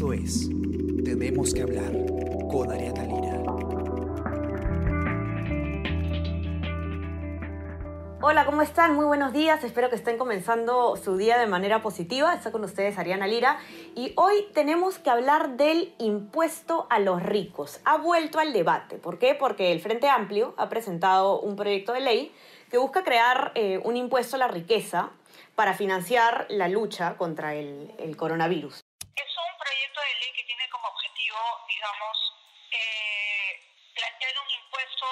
Esto es Tenemos que hablar con Ariana Lira. Hola, ¿cómo están? Muy buenos días. Espero que estén comenzando su día de manera positiva. Está con ustedes Ariana Lira y hoy tenemos que hablar del impuesto a los ricos. Ha vuelto al debate. ¿Por qué? Porque el Frente Amplio ha presentado un proyecto de ley que busca crear eh, un impuesto a la riqueza para financiar la lucha contra el, el coronavirus. Es un proyecto de ley que tiene como objetivo, digamos, eh, plantear un impuesto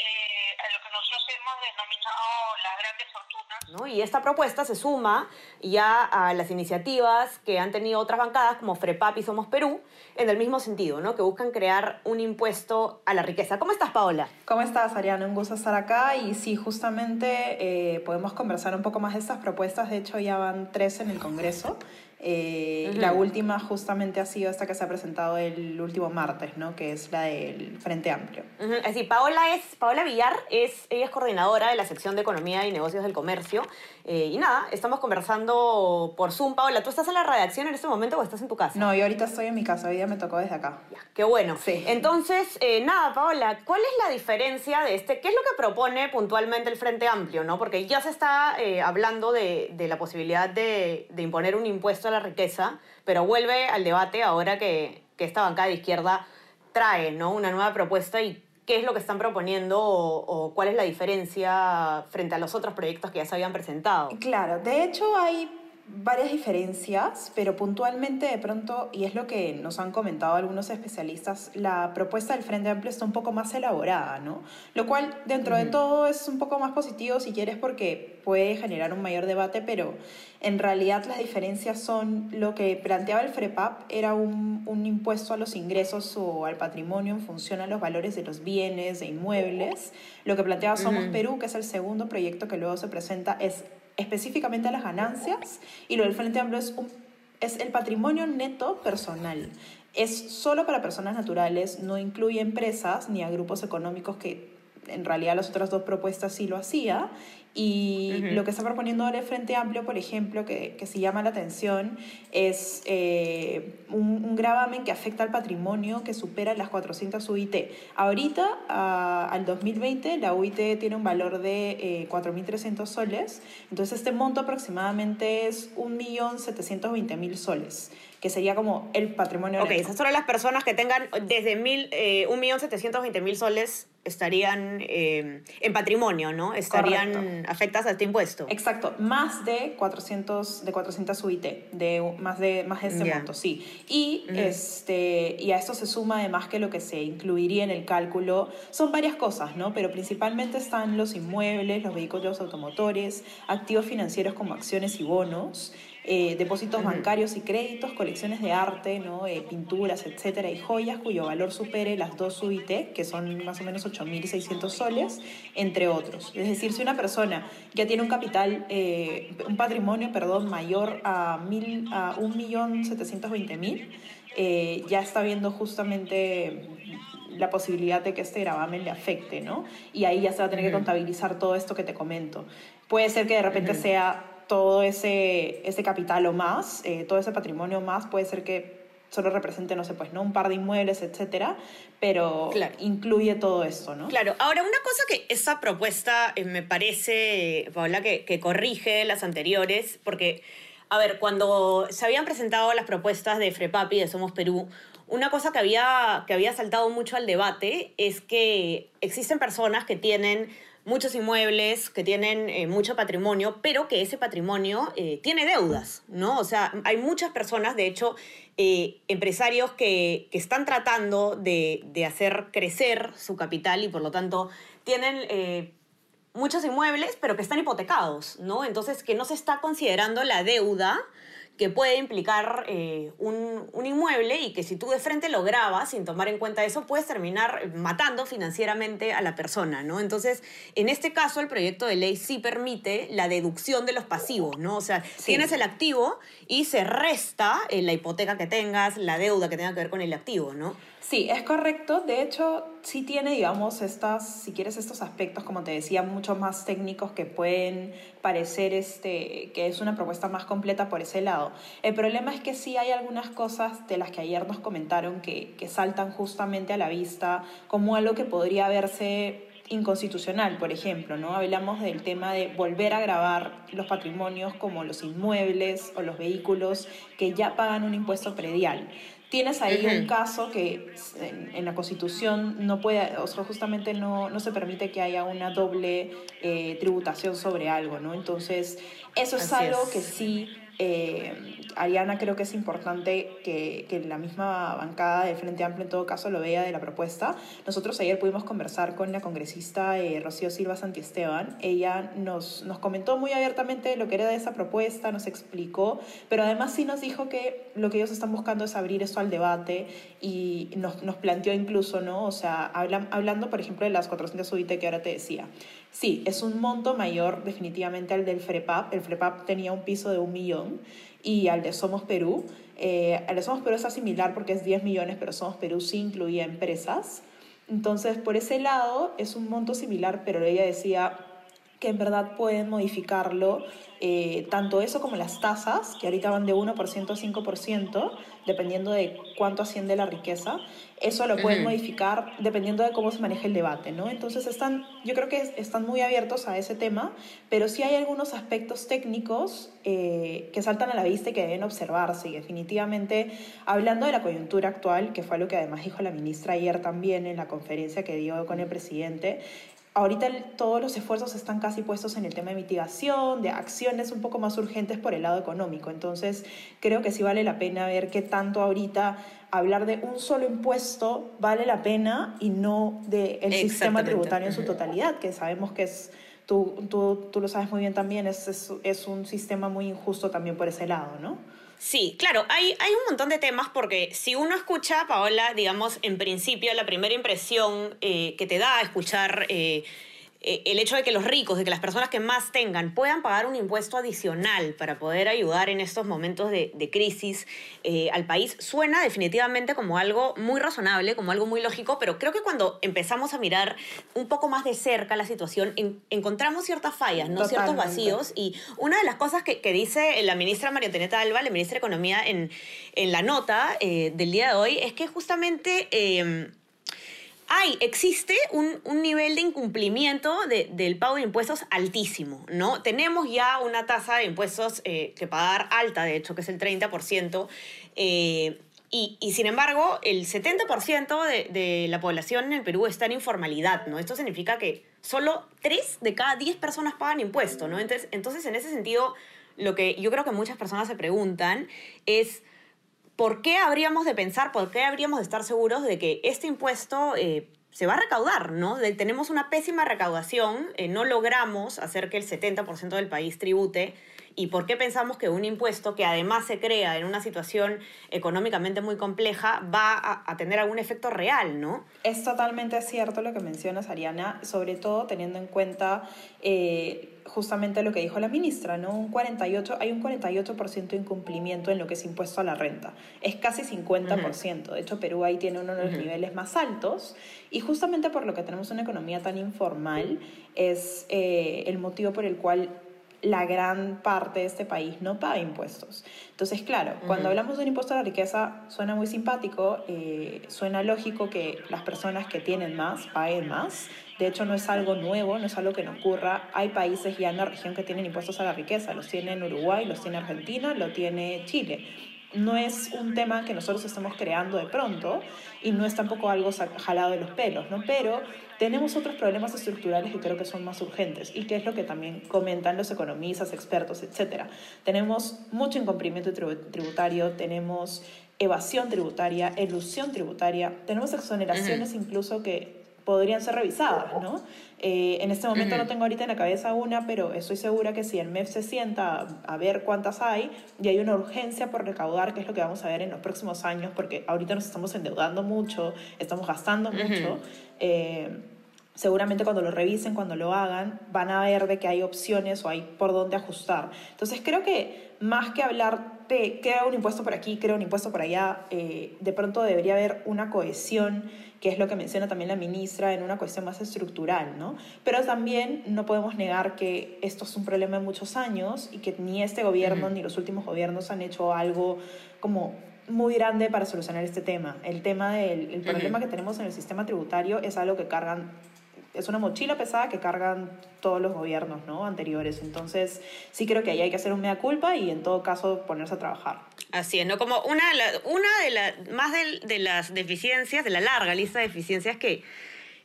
eh, a lo que nosotros hemos denominado las grandes fortunas. ¿no? Y esta propuesta se suma ya a las iniciativas que han tenido otras bancadas como FREPAP y Somos Perú, en el mismo sentido, ¿no? que buscan crear un impuesto a la riqueza. ¿Cómo estás, Paola? ¿Cómo estás, Ariana? Un gusto estar acá y sí, justamente eh, podemos conversar un poco más de estas propuestas. De hecho, ya van tres en el Congreso. Eh, La última justamente ha sido esta que se ha presentado el último martes, ¿no? que es la del Frente Amplio. Uh -huh. Es decir, Paola, es, Paola Villar es, ella es coordinadora de la sección de Economía y Negocios del Comercio. Eh, y nada, estamos conversando por Zoom. Paola, ¿tú estás en la redacción en este momento o estás en tu casa? No, yo ahorita estoy en mi casa, hoy día me tocó desde acá. Ya, qué bueno. Sí. Entonces, eh, nada, Paola, ¿cuál es la diferencia de este? ¿Qué es lo que propone puntualmente el Frente Amplio? ¿no? Porque ya se está eh, hablando de, de, la posibilidad de, de imponer un impuesto la riqueza pero vuelve al debate ahora que, que esta bancada de izquierda trae ¿no? una nueva propuesta y qué es lo que están proponiendo o, o, cuál es la diferencia frente a los otros proyectos que ya se habían presentado. Claro, de hecho hay varias diferencias, pero puntualmente de pronto, y es lo que nos han comentado algunos especialistas, la propuesta del Frente Amplio está un poco más elaborada, ¿no? Lo cual dentro uh -huh. de todo es un poco más positivo si quieres porque puede generar un mayor debate, pero en realidad las diferencias son lo que planteaba el FREPAP era un, un impuesto a los ingresos o al patrimonio en función a los valores de los bienes, de inmuebles. Lo que planteaba Somos uh -huh. Perú, que es el segundo proyecto que luego se presenta, es específicamente a las ganancias y lo del Frente Amplio es, es el patrimonio neto personal. Es solo para personas naturales, no incluye empresas ni a grupos económicos que en realidad las otras dos propuestas sí lo hacía. Y uh -huh. lo que está proponiendo ahora el Frente Amplio, por ejemplo, que, que se llama la atención, es eh, un, un, gravamen que afecta al patrimonio que supera las 400 UIT. Ahorita, uh, al 2020, la UIT tiene un valor de eh, 4.300 soles, entonces este monto aproximadamente es 1.720.000 soles que sería como el patrimonio. Ok, esas son las personas que tengan desde mil, eh, 1.720.000 soles estarían eh, en patrimonio, ¿no? Estarían Correcto. afectadas a este impuesto. Exacto, más de 400, de 400 UIT, de, más, de, más de ese yeah. monto, sí. Y, mm. este, y a esto se suma además que lo que se incluiría en el cálculo son varias cosas, ¿no? Pero principalmente están los inmuebles, los vehículos automotores, activos financieros como acciones y bonos, eh, depósitos bancarios y créditos, colecciones de arte, ¿no? Eh, pinturas, etcétera, y joyas cuyo valor supere las dos UIT, que son más o menos 8.600 soles, entre otros. Es decir, si una persona ya tiene un capital, eh, un patrimonio, perdón, mayor a, mil, a 1.720.000, eh, ya está viendo justamente la posibilidad de que este gravamen le afecte, ¿no? Y ahí ya se va a tener uh -huh. que contabilizar todo esto que te comento. Puede ser que de repente uh -huh. sea todo ese, ese capital o más, eh, todo ese patrimonio más, puede ser que solo represente, no sé, pues, ¿no? Un par de inmuebles, etcétera, pero claro. incluye todo esto, ¿no? Claro. Ahora, una cosa que esa propuesta eh, me parece, Paola, que, que corrige las anteriores, porque, a ver, cuando se habían presentado las propuestas de Frepapi de Somos Perú, una cosa que había, que había saltado mucho al debate es que existen personas que tienen muchos inmuebles, que tienen eh, mucho patrimonio, pero que ese patrimonio eh, tiene deudas, ¿no? O sea, hay muchas personas, de hecho, eh, empresarios que, que, están tratando de, de, hacer crecer su capital y por lo tanto tienen muchos inmuebles, pero que están hipotecados, ¿no? Entonces, que no se está considerando la deuda que puede implicar eh, un, un, inmueble y que si tú de frente lo grabas sin tomar en cuenta eso, puedes terminar matando financieramente a la persona, ¿no? Entonces, en este caso, el proyecto de ley sí permite la deducción de los pasivos, ¿no? O sea, sí. tienes el activo y se resta eh, la hipoteca que tengas, la deuda que tenga que ver con el activo, ¿no? Sí, es correcto. De hecho, sí tiene, digamos, estas, si quieres, estos aspectos, como te decía, mucho más técnicos que pueden parecer este, que es una propuesta más completa por ese lado. El problema es que sí hay algunas cosas de las que ayer nos comentaron que, que saltan justamente a la vista como algo que podría verse inconstitucional, por ejemplo, ¿no? Hablamos del tema de volver a grabar los patrimonios como los inmuebles o los vehículos que ya pagan un impuesto predial. Tienes ahí un caso que en, la Constitución no puede, o sea, justamente no, no se permite que haya una doble eh, tributación sobre algo, ¿no? Entonces, eso es algo que sí eh, Ariana creo que es importante que, que, la misma bancada de Frente Amplio en todo caso lo vea de la propuesta. Nosotros ayer pudimos conversar con la congresista eh, Rocío Silva Santiesteban. Ella nos, nos comentó muy abiertamente lo que era de esa propuesta, nos explicó, pero además sí nos dijo que lo que ellos están buscando es abrir esto al debate y nos, nos planteó incluso, ¿no? O sea, hablan, hablando por ejemplo de las 400 UIT que ahora te decía. Sí, es un monto mayor definitivamente al del FREPAP. El FREPAP tenía un piso de un millón y al de Somos Perú. Eh, al de Somos Perú está similar porque es 10 millones, pero Somos Perú sí incluía empresas. Entonces, por ese lado es un monto similar, pero ella decía que en verdad pueden modificarlo, eh, tanto eso como las tasas, que ahorita van de 1% a 5%, dependiendo de cuánto asciende la riqueza, eso lo pueden modificar dependiendo de cómo se maneja el debate, ¿no? Entonces están, yo creo que están muy abiertos a ese tema, pero sí hay algunos aspectos técnicos eh, que saltan a la vista y que deben observarse. Y definitivamente, hablando de la coyuntura actual, que fue lo que además dijo la ministra ayer también en la conferencia que dio con el presidente, ahorita todos los esfuerzos están casi puestos en el tema de mitigación, de acciones un poco más urgentes por el lado económico. Entonces, creo que sí vale la pena ver qué tanto ahorita hablar de un solo impuesto vale la pena y no del sistema tributario en su totalidad, que sabemos que es, tú, tú, tú lo sabes muy bien también, es, es, es, un sistema muy injusto también por ese lado, ¿no? Sí, claro, hay, hay un montón de temas porque si uno escucha, Paola, digamos, en principio la primera impresión eh, que te da escuchar... Eh, el hecho de que los ricos, de que las personas que más tengan puedan pagar un impuesto adicional para poder ayudar en estos momentos de, crisis eh, al país, suena definitivamente como algo muy razonable, como algo muy lógico, pero creo que cuando empezamos a mirar un poco más de cerca la situación, encontramos ciertas fallas, ¿no? ciertos vacíos. Y una de las cosas que, dice la ministra María Antonieta Alba, la ministra de Economía, en, en la nota eh, del día de hoy, es que justamente hay, existe un, nivel de incumplimiento del pago de impuestos altísimo, ¿no? Tenemos ya una tasa de impuestos eh, que pagar alta, de hecho, que es el 30%, eh, y, sin embargo, el 70% de, de, la población en el Perú está en informalidad, ¿no? Esto significa que solo 3 de cada 10 personas pagan impuestos, ¿no? Entonces, entonces, en ese sentido, lo que yo creo que muchas personas se preguntan es ¿por qué habríamos de pensar, por qué habríamos de estar seguros de que este impuesto eh, se va a recaudar, ¿no? tenemos una pésima recaudación, eh, no logramos hacer que el 70% del país tribute. ¿Y por qué pensamos que un impuesto que además se crea en una situación económicamente muy compleja va a, tener algún efecto real, ¿no? Es totalmente cierto lo que mencionas, Ariana, sobre todo teniendo en cuenta eh, justamente lo que dijo la ministra, ¿no? Un 48, hay un 48% de incumplimiento en lo que es impuesto a la renta. Es casi 50%. De hecho, Perú ahí tiene uno de los niveles más altos. Y justamente por lo que tenemos una economía tan informal, es eh, el motivo por el cual la gran parte de este país no paga impuestos. Entonces, claro, cuando hablamos de un impuesto a la riqueza, suena muy simpático, eh, suena lógico que las personas que tienen más paguen más. De hecho, no es algo nuevo, no es algo que no ocurra. Hay países ya en la región que tienen impuestos a la riqueza. Los tiene Uruguay, los tiene Argentina, lo tiene Chile no es un tema que nosotros estamos creando de pronto y no es tampoco algo jalado de los pelos, ¿no? Pero tenemos otros problemas estructurales que creo que son más urgentes y que es lo que también comentan los economistas, expertos, etc. Tenemos mucho incumplimiento tributario, tenemos evasión tributaria, elusión tributaria, tenemos exoneraciones incluso que podrían ser revisadas, ¿no? Eh, en este momento no tengo ahorita en la cabeza una, pero estoy segura que si el MEF se sienta a, ver cuántas hay y hay una urgencia por recaudar, que es lo que vamos a ver en los próximos años, porque ahorita nos estamos endeudando mucho, estamos gastando mucho, eh, seguramente cuando lo revisen, cuando lo hagan, van a ver de que hay opciones o hay por dónde ajustar. Entonces creo que más que hablar de crea un impuesto por aquí, crea un impuesto por allá, eh, de pronto debería haber una cohesión, que es lo que menciona también la ministra, en una cuestión más estructural, ¿no? Pero también no podemos negar que esto es un problema de muchos años y que ni este gobierno ni los últimos gobiernos han hecho algo como muy grande para solucionar este tema. El tema del el problema que tenemos en el sistema tributario es algo que cargan es una mochila pesada que cargan todos los gobiernos ¿no? anteriores. Entonces, sí creo que ahí hay que hacer un mea culpa y en todo caso ponerse a trabajar. Así es, ¿no? Como una, una de las, más de, las deficiencias, de la larga lista de deficiencias que,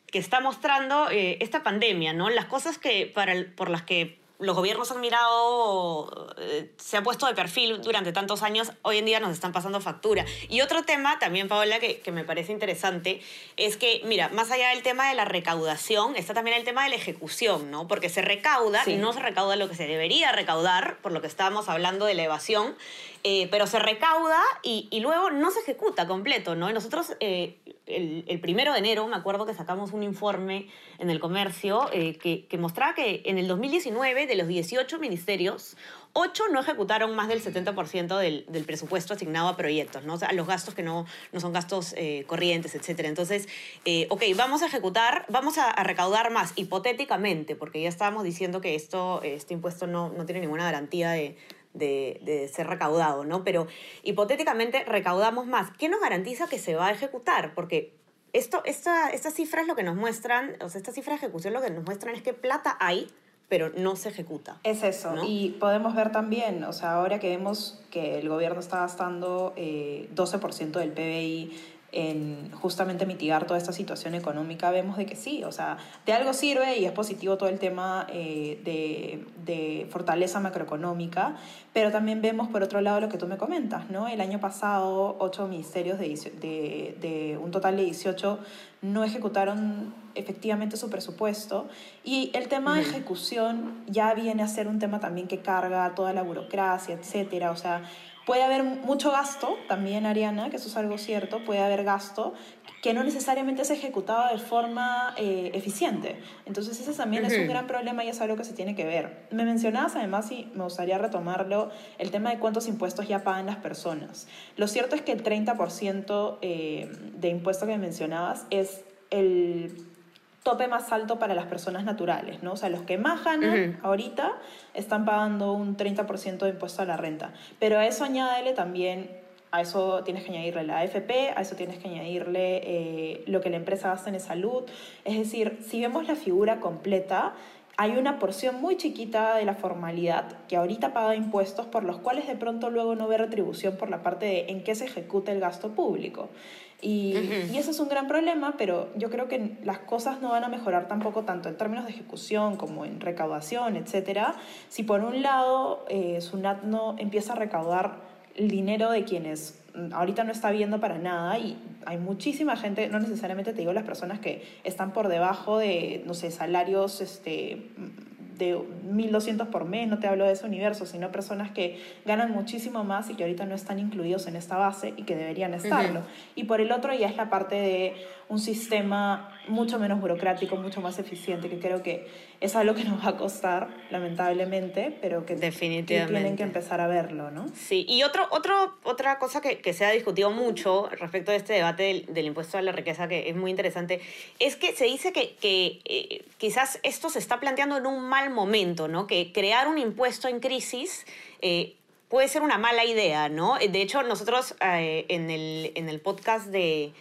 que está mostrando eh, esta pandemia, ¿no? Las cosas que, para, por las que los gobiernos han mirado, eh, se ha puesto de perfil durante tantos años, hoy en día nos están pasando factura. Y otro tema también, Paola, que, que, me parece interesante, es que, mira, más allá del tema de la recaudación, está también el tema de la ejecución, ¿no? Porque se recauda y no se recauda lo que se debería recaudar, por lo que estábamos hablando de la evasión, eh, pero se recauda y, luego no se ejecuta completo, ¿no? Nosotros eh, el, el, primero de enero, me acuerdo que sacamos un informe en el comercio eh, que, mostraba que en el 2019, de los 18 ministerios, 8 no ejecutaron más del 70% del, presupuesto asignado a proyectos, ¿no? O los gastos que no, no son gastos corrientes, etc. Entonces, eh, ok, vamos a ejecutar, vamos a, a, recaudar más, hipotéticamente, porque ya estábamos diciendo que esto, este impuesto no, no tiene ninguna garantía de, de, de, ser recaudado, ¿no? Pero hipotéticamente recaudamos más. ¿Qué nos garantiza que se va a ejecutar? Porque esto, esta, estas cifras lo que nos muestran, o sea, estas cifras de ejecución lo que nos muestran es que plata hay, pero no se ejecuta. Es eso. ¿no? Y podemos ver también, o sea, ahora que vemos que el gobierno está gastando eh, 12% del PBI en justamente mitigar toda esta situación económica, vemos de que sí, o sea, de algo sirve y es positivo todo el tema eh, de, de, fortaleza macroeconómica, pero también vemos por otro lado lo que tú me comentas, ¿no? El año pasado, ocho ministerios de, de, de un total de 18 no ejecutaron efectivamente su presupuesto y el tema de ejecución ya viene a ser un tema también que carga toda la burocracia, etcétera, o sea, Puede haber mucho gasto, también Ariana, que eso es algo cierto, puede haber gasto que no necesariamente es ejecutado de forma eh, eficiente. Entonces ese también uh -huh. es un gran problema y es algo que se tiene que ver. Me mencionabas además, y me gustaría retomarlo, el tema de cuántos impuestos ya pagan las personas. Lo cierto es que el 30% eh, de impuesto que mencionabas es el tope más alto para las personas naturales, ¿no? O sea, los que más ganan uh -huh. ahorita están pagando un 30% de impuesto a la renta. Pero a eso añádele también, a eso tienes que añadirle la AFP, a eso tienes que añadirle eh, lo que la empresa gasta en salud. Es decir, si vemos la figura completa, hay una porción muy chiquita de la formalidad que ahorita paga impuestos por los cuales de pronto luego no ve retribución por la parte de en qué se ejecuta el gasto público. Y, uh -huh. y, eso es un gran problema, pero yo creo que las cosas no van a mejorar tampoco tanto en términos de ejecución como en recaudación, etcétera, si por un lado eh, SUNAT no empieza a recaudar el dinero de quienes ahorita no está viendo para nada y hay muchísima gente, no necesariamente te digo las personas que están por debajo de, no sé, salarios este, de 1.200 por mes, no te hablo de ese universo, sino personas que ganan muchísimo más y que ahorita no están incluidos en esta base y que deberían estarlo. Uh -huh. Y por el otro ya es la parte de un sistema mucho menos burocrático, mucho más eficiente, que creo que es algo que nos va a costar, lamentablemente, pero que Definitivamente. tienen que empezar a verlo, ¿no? Sí, y otro, otro, otra cosa que, que se ha discutido mucho respecto de este debate del, del, impuesto a la riqueza, que es muy interesante, es que se dice que, que eh, quizás esto se está planteando en un mal momento, ¿no? Que crear un impuesto en crisis... Eh, puede ser una mala idea, ¿no? De hecho, nosotros eh, en, el, en el podcast de,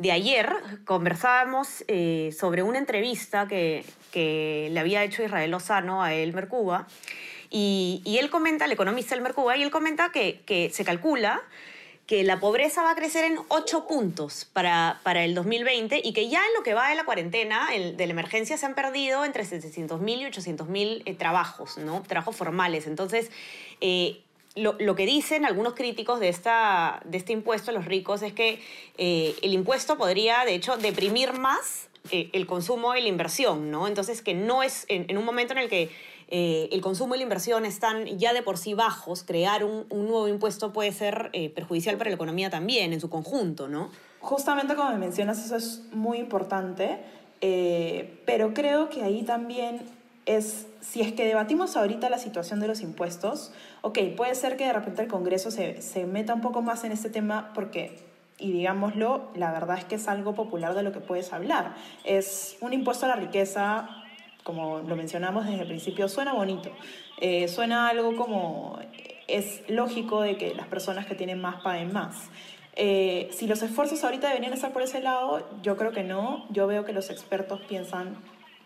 de ayer conversábamos eh, sobre una entrevista que, le había hecho Israel Lozano a Elmer Cuba. Y, él comenta, el economista Elmer Cuba, y él comenta que, se calcula que la pobreza va a crecer en 8 puntos para, para el 2020 y que ya en lo que va de la cuarentena, de la emergencia, se han perdido entre 700.000 y 800.000 eh, trabajos, ¿no? Trabajos formales. Entonces, eh, lo, lo, que dicen algunos críticos de, esta, de este impuesto a los ricos es que eh, el impuesto podría, de hecho, deprimir más eh, el consumo y la inversión, ¿no? Entonces, que no es en, un momento en el que eh, el consumo y la inversión están ya de por sí bajos, crear un, un nuevo impuesto puede ser perjudicial para la economía también, en su conjunto, ¿no? Justamente como me mencionas, eso es muy importante pero creo que ahí también es, si es que debatimos ahorita la situación de los impuestos, ok, puede ser que de repente el Congreso se, meta un poco más en este tema porque y digámoslo, la verdad es que es algo popular de lo que puedes hablar. Es un impuesto a la riqueza, como lo mencionamos desde el principio, suena bonito. Eh, suena algo como es lógico de que las personas que tienen más paguen más. Eh, si los esfuerzos ahorita deberían estar por ese lado, yo creo que no. Yo veo que los expertos piensan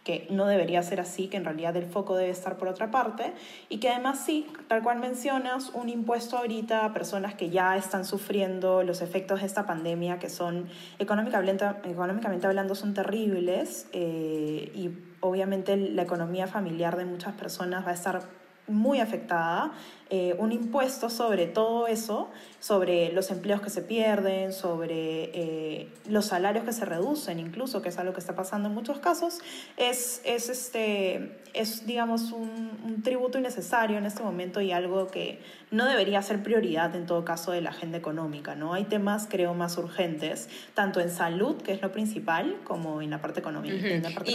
que no debería ser así, que en realidad el foco debe estar por otra parte y que además sí, tal cual mencionas, un impuesto ahorita a personas que ya están sufriendo los efectos de esta pandemia, que son económicamente, económicamente hablando son terribles eh, y obviamente la economía familiar de muchas personas va a estar muy afectada, eh, un impuesto sobre todo eso, sobre los empleos que se pierden, sobre eh, los salarios que se reducen incluso, que es algo que está pasando en muchos casos, es, es, este, es digamos, un, un tributo innecesario en este momento y algo que no debería ser prioridad en todo caso de la agenda económica. ¿no? Hay temas, creo, más urgentes, tanto en salud, que es lo principal, como en la parte económica.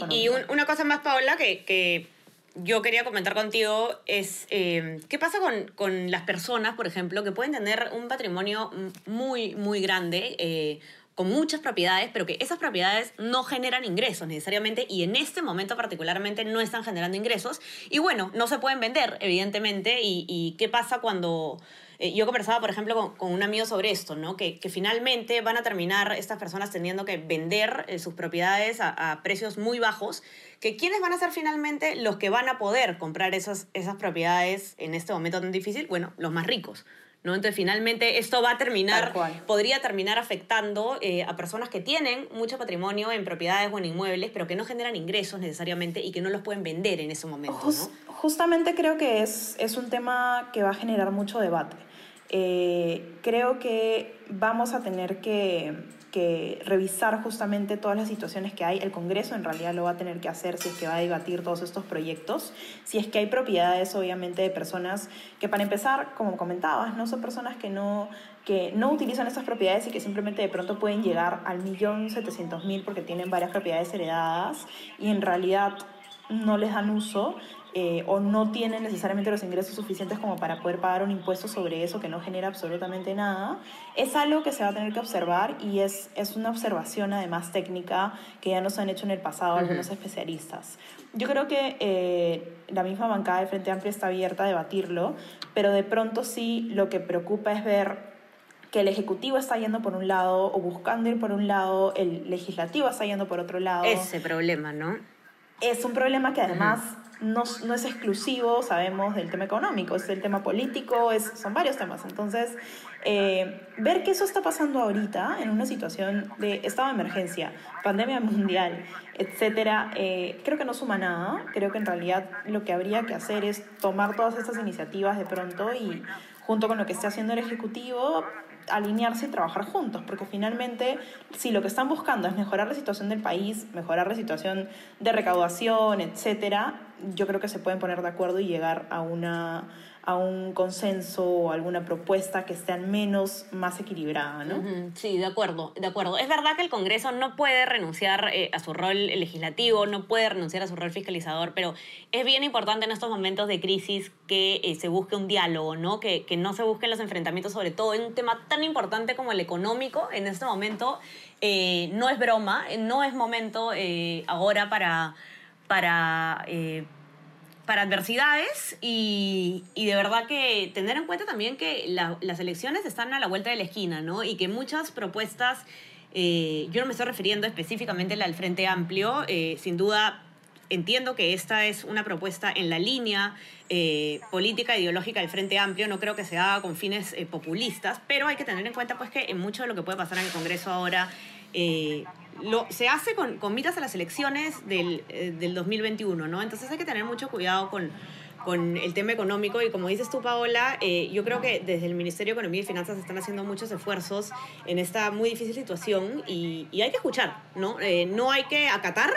y, una cosa más, Paola, que, que yo quería comentar contigo es eh, qué pasa con, con, las personas, por ejemplo, que pueden tener un patrimonio muy, muy grande, eh, con muchas propiedades, pero que esas propiedades no generan ingresos necesariamente y en este momento particularmente no están generando ingresos. Y bueno, no se pueden vender, evidentemente. ¿Y, y qué pasa cuando eh, yo conversaba, por ejemplo, con, un amigo sobre esto, ¿no? Que, que, finalmente van a terminar estas personas teniendo que vender eh, sus propiedades a, precios muy bajos, que quiénes van a ser finalmente los que van a poder comprar esas, esas propiedades en este momento tan difícil, bueno, los más ricos. ¿No? Entonces, finalmente, esto va a terminar, podría terminar afectando eh, a personas que tienen mucho patrimonio en propiedades o en inmuebles, pero que no generan ingresos necesariamente y que no los pueden vender en ese momento. ¿no? Justamente creo que es, es un tema que va a generar mucho debate. Eh, creo que vamos a tener que, que, revisar justamente todas las situaciones que hay. El Congreso en realidad lo va a tener que hacer si es que va a debatir todos estos proyectos. Si es que hay propiedades, obviamente, de personas que, para empezar, como comentabas, no son personas que no, que no utilizan estas propiedades y que simplemente de pronto pueden llegar al millón setecientos mil porque tienen varias propiedades heredadas y en realidad no les dan uso eh, o no tienen necesariamente los ingresos suficientes como para poder pagar un impuesto sobre eso que no genera absolutamente nada, es algo que se va a tener que observar y es, es una observación además técnica que ya nos han hecho en el pasado algunos especialistas. Yo creo que eh, la misma bancada del Frente Amplio está abierta a debatirlo, pero de pronto sí lo que preocupa es ver que el Ejecutivo está yendo por un lado o buscando ir por un lado, el Legislativo está yendo por otro lado. Ese problema, ¿no? Es un problema que además no, es exclusivo, sabemos, del tema económico, es el tema político, es, son varios temas. Entonces, eh, ver que eso está pasando ahorita en una situación de estado de emergencia, pandemia mundial, etcétera, eh, creo que no suma nada. Creo que en realidad lo que habría que hacer es tomar todas estas iniciativas de pronto y junto con lo que esté haciendo el Ejecutivo, alinearse y trabajar juntos, porque finalmente si lo que están buscando es mejorar la situación del país, mejorar la situación de recaudación, etcétera, yo creo que se pueden poner de acuerdo y llegar a una a un consenso o alguna propuesta que esté al menos más equilibrada, ¿no? Sí, de acuerdo, de acuerdo. Es verdad que el Congreso no puede renunciar eh, a su rol legislativo, no puede renunciar a su rol fiscalizador, pero es bien importante en estos momentos de crisis que eh, se busque un diálogo, ¿no? Que, que no se busquen los enfrentamientos, sobre todo en un tema tan importante como el económico. En este momento eh, no es broma, no es momento ahora para... para para adversidades y, de verdad que tener en cuenta también que las elecciones están a la vuelta de la esquina, ¿no? Y que muchas propuestas, eh, yo no me estoy refiriendo específicamente al Frente Amplio, eh, sin duda entiendo que esta es una propuesta en la línea eh, política ideológica del Frente Amplio, no creo que se haga con fines populistas, pero hay que tener en cuenta pues que en mucho de lo que puede pasar en el Congreso ahora lo, se hace con, con miras a las elecciones del, eh, del 2021, ¿no? Entonces hay que tener mucho cuidado con, con el tema económico y como dices tú, Paola, eh, yo creo que desde el Ministerio de Economía y Finanzas están haciendo muchos esfuerzos en esta muy difícil situación y, hay que escuchar, ¿no? Eh, no hay que acatar,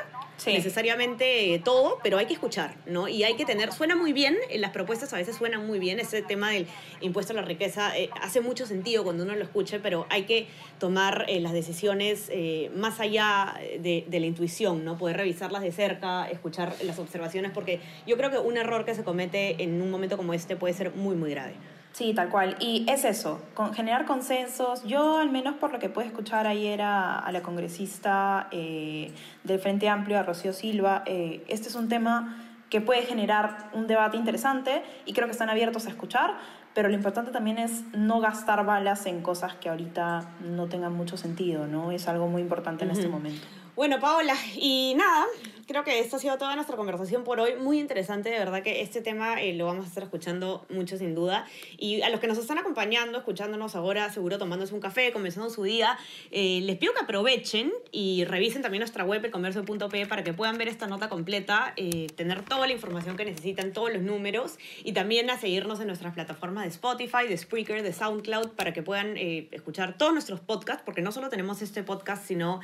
necesariamente todo, pero hay que escuchar, ¿no? Y hay que tener, suena muy bien, eh, las propuestas a veces suenan muy bien, ese tema del impuesto a la riqueza eh, hace mucho sentido cuando uno lo escuche, pero hay que tomar eh, las decisiones más allá de, de, la intuición, ¿no? Poder revisarlas de cerca, escuchar las observaciones, porque yo creo que un error que se comete en un momento como este puede ser muy, muy grave. Sí, tal cual. Y es eso, con, generar consensos. Yo, al menos por lo que pude escuchar ayer a, a la congresista eh, del Frente Amplio, a Rocío Silva, eh, este es un tema que puede generar un debate interesante y creo que están abiertos a escuchar, pero lo importante también es no gastar balas en cosas que ahorita no tengan mucho sentido, ¿no? Es algo muy importante en este momento. Bueno, Paola, y nada, creo que esto ha sido toda nuestra conversación por hoy. Muy interesante, de verdad que este tema eh, lo vamos a estar escuchando mucho sin duda. Y a los que nos están acompañando, escuchándonos ahora, seguro tomándose un café, comenzando su día, eh, les pido que aprovechen y revisen también nuestra web, elcomercio.p, para que puedan ver esta nota completa, eh, tener toda la información que necesitan, todos los números, y también a seguirnos en nuestras plataformas de Spotify, de Spreaker, de SoundCloud, para que puedan escuchar todos nuestros podcasts, porque no solo tenemos este podcast, sino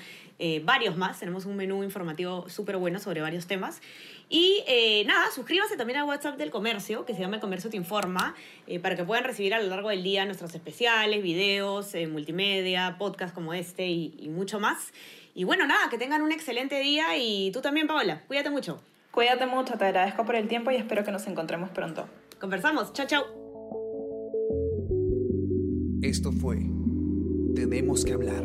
varios más. Tenemos un menú informativo súper bueno sobre varios temas. Y eh, nada, suscríbase también al WhatsApp del comercio, que se llama El Comercio Te Informa, eh, para que puedan recibir a lo largo del día nuestros especiales, videos, eh, multimedia, podcast como este y, y mucho más. Y bueno, nada, que tengan un excelente día y tú también, Paola. Cuídate mucho. Cuídate mucho, te agradezco por el tiempo y espero que nos encontremos pronto. Conversamos. Chao, chao. Esto fue Tenemos que hablar